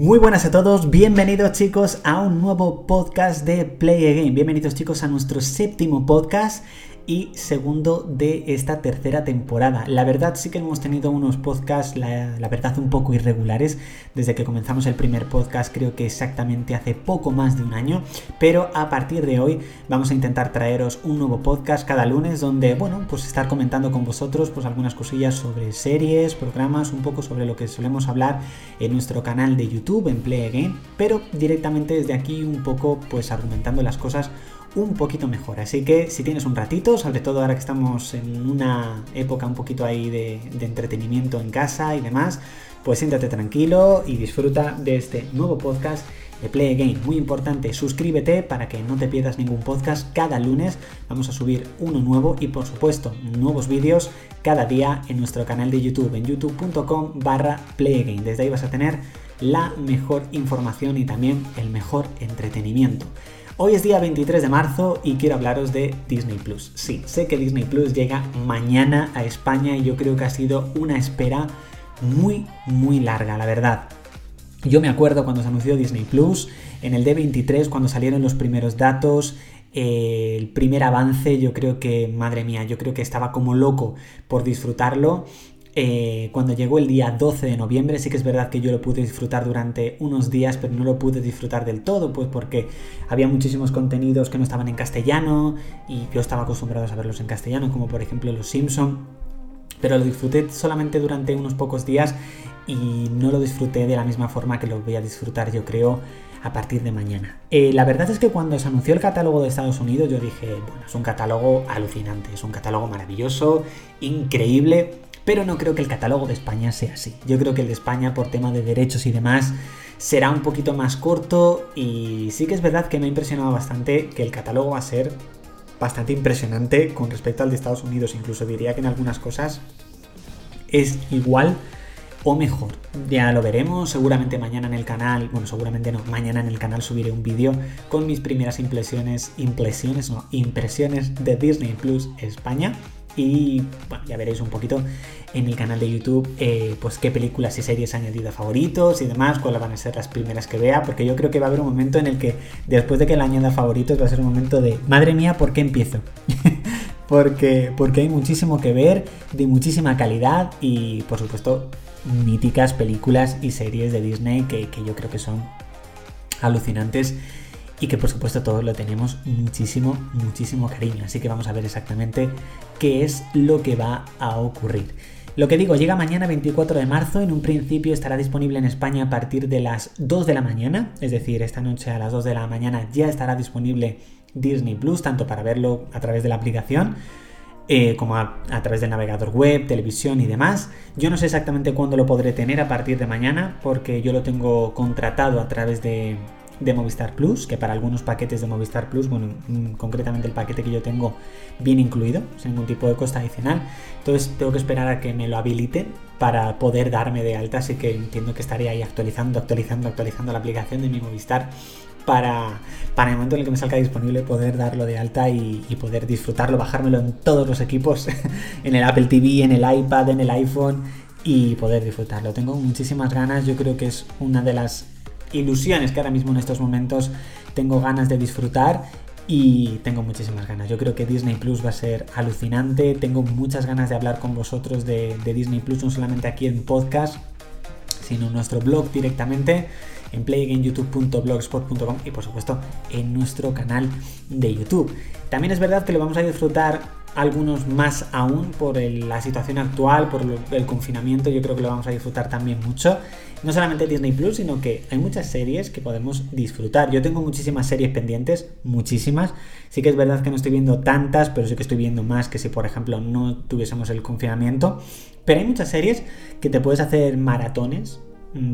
Muy buenas a todos, bienvenidos chicos a un nuevo podcast de Play Again. Bienvenidos chicos a nuestro séptimo podcast y segundo de esta tercera temporada. La verdad sí que hemos tenido unos podcasts, la, verdad, un poco irregulares. Desde que comenzamos el primer podcast, creo que exactamente hace poco más de un año, pero a partir de hoy vamos a intentar traeros un nuevo podcast cada lunes donde, bueno, pues estar comentando con vosotros pues algunas cosillas sobre series, programas, un poco sobre lo que solemos hablar en nuestro canal de YouTube, en Play Again, pero directamente desde aquí un poco pues argumentando las cosas un poquito mejor. Así que si tienes un ratito, sobre todo ahora que estamos en una época un poquito ahí de, entretenimiento en casa y demás, pues siéntate tranquilo y disfruta de este nuevo podcast de Play Again. Muy importante, suscríbete para que no te pierdas ningún podcast. Cada lunes vamos a subir uno nuevo y por supuesto nuevos vídeos cada día en nuestro canal de YouTube, en youtube.com barra Desde ahí vas a tener la mejor información y también el mejor entretenimiento. Hoy es día 23 de marzo y quiero hablaros de Disney Plus. Sí, sé que Disney Plus llega mañana a España y yo creo que ha sido una espera muy, muy larga, la verdad. Yo me acuerdo cuando se anunció Disney Plus, en el D23, cuando salieron los primeros datos, eh, el primer avance, yo creo que, madre mía, yo creo que estaba como loco por disfrutarlo eh, cuando llegó el día 12 de noviembre, sí que es verdad que yo lo pude disfrutar durante unos días, pero no lo pude disfrutar del todo, pues porque había muchísimos contenidos que no estaban en castellano y yo estaba acostumbrado a verlos en castellano, como por ejemplo Los Simpson. Pero lo disfruté solamente durante unos pocos días y no lo disfruté de la misma forma que lo voy a disfrutar, yo creo, a partir de mañana. Eh, la verdad es que cuando se anunció el catálogo de Estados Unidos, yo dije, bueno, es un catálogo alucinante, es un catálogo maravilloso, increíble pero no creo que el catálogo de España sea así. Yo creo que el de España, por tema de derechos y demás, será un poquito más corto y sí que es verdad que me ha impresionado bastante que el catálogo va a ser bastante impresionante con respecto al de Estados Unidos. Incluso diría que en algunas cosas es igual o mejor. Ya lo veremos, seguramente mañana en el canal, bueno, seguramente no, mañana en el canal subiré un vídeo con mis primeras impresiones, impresiones, no, impresiones de Disney Plus España y bueno, ya veréis un poquito en el canal de YouTube eh, pues qué películas y series he añadido favoritos y demás, cuáles van a ser las primeras que vea, porque yo creo que va a haber un momento en el que después de que la añada favoritos va a ser un momento de, madre mía, ¿por qué empiezo? porque, porque hay muchísimo que ver, de muchísima calidad y por supuesto míticas películas y series de Disney que, que yo creo que son alucinantes y que por supuesto todos lo tenemos muchísimo, muchísimo cariño. Así que vamos a ver exactamente qué es lo que va a ocurrir. Lo que digo, llega mañana 24 de marzo, en un principio estará disponible en España a partir de las 2 de la mañana, es decir, esta noche a las 2 de la mañana ya estará disponible Disney Plus, tanto para verlo a través de la aplicación eh, como a, a, través del navegador web, televisión y demás. Yo no sé exactamente cuándo lo podré tener a partir de mañana, porque yo lo tengo contratado a través de, de Movistar Plus, que para algunos paquetes de Movistar Plus, bueno, mm, concretamente el paquete que yo tengo viene incluido, sin ningún tipo de costa adicional. Entonces tengo que esperar a que me lo habiliten para poder darme de alta, así que entiendo que estaré ahí actualizando, actualizando, actualizando la aplicación de mi Movistar para, para el momento en el que me salga disponible poder darlo de alta y, y poder disfrutarlo, bajármelo en todos los equipos, en el Apple TV, en el iPad, en el iPhone y poder disfrutarlo. Tengo muchísimas ganas, yo creo que es una de las ilusiones que ahora mismo en estos momentos tengo ganas de disfrutar y tengo muchísimas ganas. Yo creo que Disney Plus va a ser alucinante. Tengo muchas ganas de hablar con vosotros de, Disney Plus, no solamente aquí en podcast, sino en nuestro blog directamente, en playagameyoutube.blogspot.com y por supuesto en nuestro canal de YouTube. También es verdad que lo vamos a disfrutar algunos más aún por la situación actual, por el confinamiento, yo creo que lo vamos a disfrutar también mucho. No solamente Disney Plus, sino que hay muchas series que podemos disfrutar. Yo tengo muchísimas series pendientes, muchísimas. Sí que es verdad que no estoy viendo tantas, pero sí que estoy viendo más que si, por ejemplo, no tuviésemos el confinamiento. Pero hay muchas series que te puedes hacer maratones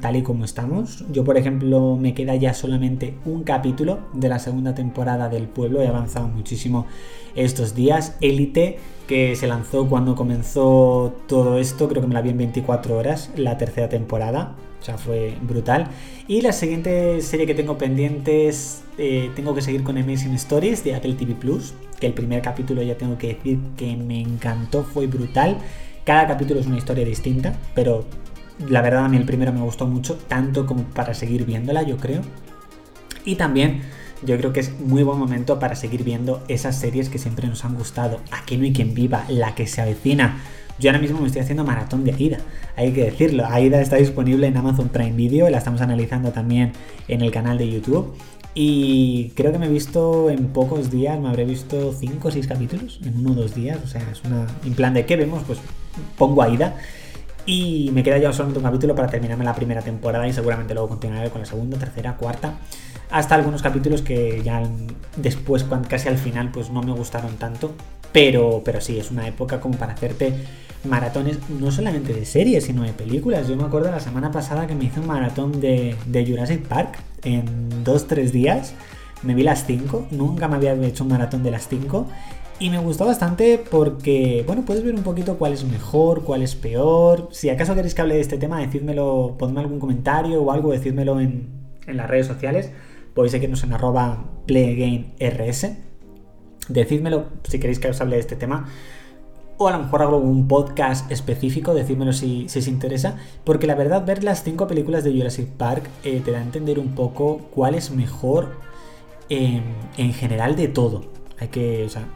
tal y como estamos. Yo, por ejemplo, me queda ya solamente un capítulo de la segunda temporada del pueblo. He avanzado muchísimo estos días. Élite, que se lanzó cuando comenzó todo esto, creo que me la vi en 24 horas, la tercera temporada. O sea, fue brutal. Y la siguiente serie que tengo pendientes, eh, tengo que seguir con Amazing Stories de Apple TV Plus, que el primer capítulo ya tengo que decir que me encantó, fue brutal. Cada capítulo es una historia distinta, pero La verdad a mí el primero me gustó mucho, tanto como para seguir viéndola, yo creo. Y también yo creo que es muy buen momento para seguir viendo esas series que siempre nos han gustado. Aquí no hay quien viva, la que se avecina. Yo ahora mismo me estoy haciendo maratón de Aida, hay que decirlo. Aida está disponible en Amazon Prime Video, la estamos analizando también en el canal de YouTube. Y creo que me he visto en pocos días, me habré visto 5 o 6 capítulos en uno o dos días. O sea, es una. En plan de qué vemos, pues pongo Aida. Y me queda ya solamente un capítulo para terminarme la primera temporada y seguramente luego continuaré con la segunda, tercera, cuarta. Hasta algunos capítulos que ya después, casi al final, pues no me gustaron tanto. Pero, pero sí, es una época como para hacerte maratones, no solamente de series, sino de películas. Yo me acuerdo la semana pasada que me hice un maratón de, Jurassic Park en 2-3 días. Me vi las 5, nunca me había hecho un maratón de las 5 y me gustó bastante porque, bueno, puedes ver un poquito cuál es mejor, cuál es peor. Si acaso queréis que hable de este tema, decídmelo, ponme algún comentario o algo, decídmelo en, en las redes sociales. Podéis seguirnos en arroba playgameRS. Decídmelo si queréis que os hable de este tema. O a lo mejor hago un podcast específico, decídmelo si, si os interesa. Porque la verdad, ver las cinco películas de Jurassic Park eh, te da a entender un poco cuál es mejor en general de todo. Hay que, o sea,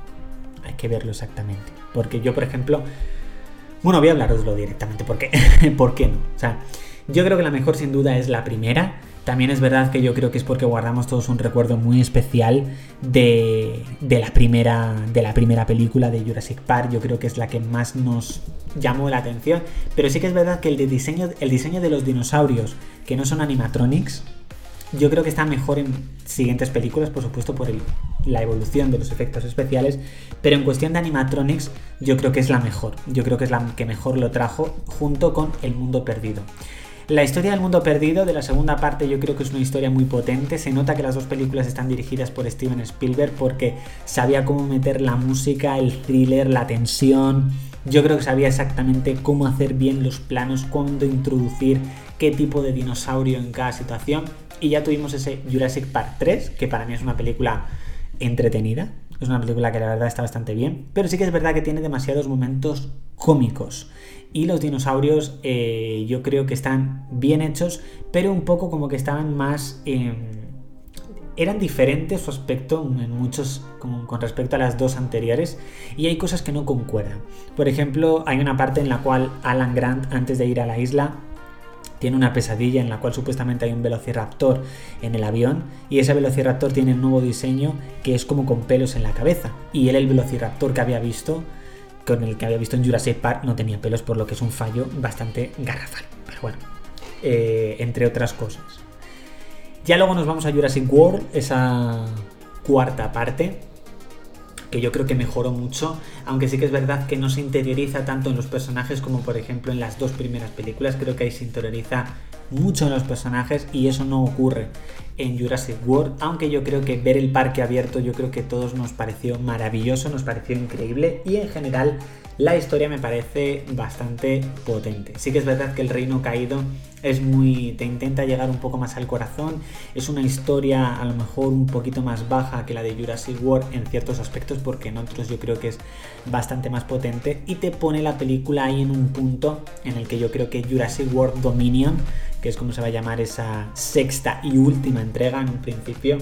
hay que verlo exactamente. Porque yo, por ejemplo, bueno, voy a hablaroslo directamente, porque, ¿por qué no? O sea, yo creo que la mejor sin duda es la primera. También es verdad que yo creo que es porque guardamos todos un recuerdo muy especial de, de, la, primera, de la primera película de Jurassic Park. Yo creo que es la que más nos llamó la atención. Pero sí que es verdad que el, de diseño, el diseño de los dinosaurios, que no son animatronics, yo creo que está mejor en siguientes películas, por supuesto, por la evolución de los efectos especiales, pero en cuestión de animatronics yo creo que es la mejor, yo creo que es la que mejor lo trajo junto con El Mundo Perdido. La historia del mundo perdido de la segunda parte yo creo que es una historia muy potente. Se nota que las dos películas están dirigidas por Steven Spielberg porque sabía cómo meter la música, el thriller, la tensión. Yo creo que sabía exactamente cómo hacer bien los planos, cuándo introducir qué tipo de dinosaurio en cada situación. Y ya tuvimos ese Jurassic Park 3, que para mí es una película entretenida. Es una película que la verdad está bastante bien. Pero sí que es verdad que tiene demasiados momentos cómicos. Y los dinosaurios eh, yo creo que están bien hechos, pero un poco como que estaban más... eran diferentes su aspecto en muchos con, respecto a las dos anteriores y hay cosas que no concuerdan. Por ejemplo, hay una parte en la cual Alan Grant antes de ir a la isla tiene una pesadilla en la cual supuestamente hay un velociraptor en el avión y ese velociraptor tiene un nuevo diseño que es como con pelos en la cabeza. Y él el velociraptor que había visto con el que había visto en Jurassic Park no tenía pelos por lo que es un fallo bastante garrafal. Pero bueno eh, entre otras cosas. Ya luego nos vamos a Jurassic World esa cuarta parte que yo creo que mejoró mucho, aunque sí que es verdad que no se interioriza tanto en los personajes como por ejemplo en las dos primeras películas, creo que ahí se interioriza mucho en los personajes y eso no ocurre en Jurassic World, aunque yo creo que ver el parque abierto yo creo que todos nos pareció maravilloso, nos pareció increíble y en general la historia me parece bastante potente. Sí que es verdad que el reino caído es muy. te intenta llegar un poco más al corazón. Es una historia a lo mejor un poquito más baja que la de Jurassic World en ciertos aspectos, porque en otros yo creo que es bastante más potente. Y te pone la película ahí en un punto en el que yo creo que Jurassic World Dominion, que es como se va a llamar esa sexta y última entrega en un principio,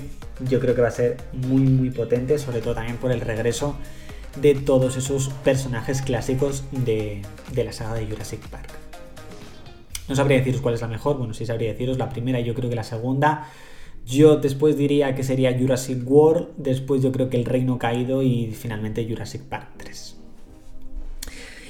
yo creo que va a ser muy muy potente, sobre todo también por el regreso de todos esos personajes clásicos de, la saga de Jurassic Park. No sabría deciros cuál es la mejor, bueno, sí sabría deciros la primera yo creo que la segunda. Yo después diría que sería Jurassic World, después yo creo que El Reino Caído y finalmente Jurassic Park 3.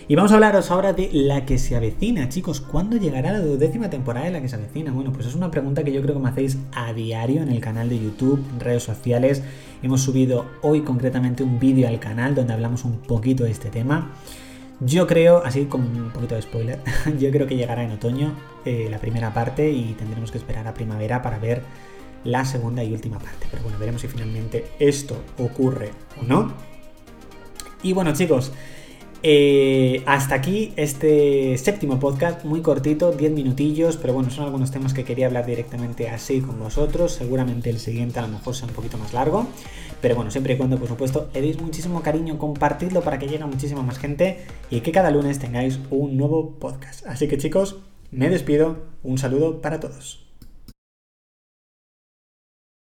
Y vamos a hablaros ahora de la que se avecina, chicos. ¿Cuándo llegará la décima temporada de la que se avecina? Bueno, pues es una pregunta que yo creo que me hacéis a diario en el canal de YouTube, en redes sociales. Hemos subido hoy concretamente un vídeo al canal donde hablamos un poquito de este tema. Yo creo, así como un poquito de spoiler, yo creo que llegará en otoño eh, la primera parte y tendremos que esperar a primavera para ver la segunda y última parte. Pero bueno, veremos si finalmente esto ocurre o no. Y bueno, chicos, eh, hasta aquí este séptimo podcast, muy cortito, 10 minutillos, pero bueno, son algunos temas que quería hablar directamente así con vosotros. Seguramente el siguiente a lo mejor sea un poquito más largo, pero bueno, siempre y cuando, por supuesto, le deis muchísimo cariño, compartidlo para que llegue muchísima más gente y que cada lunes tengáis un nuevo podcast. Así que chicos, Me despido, un saludo para todos.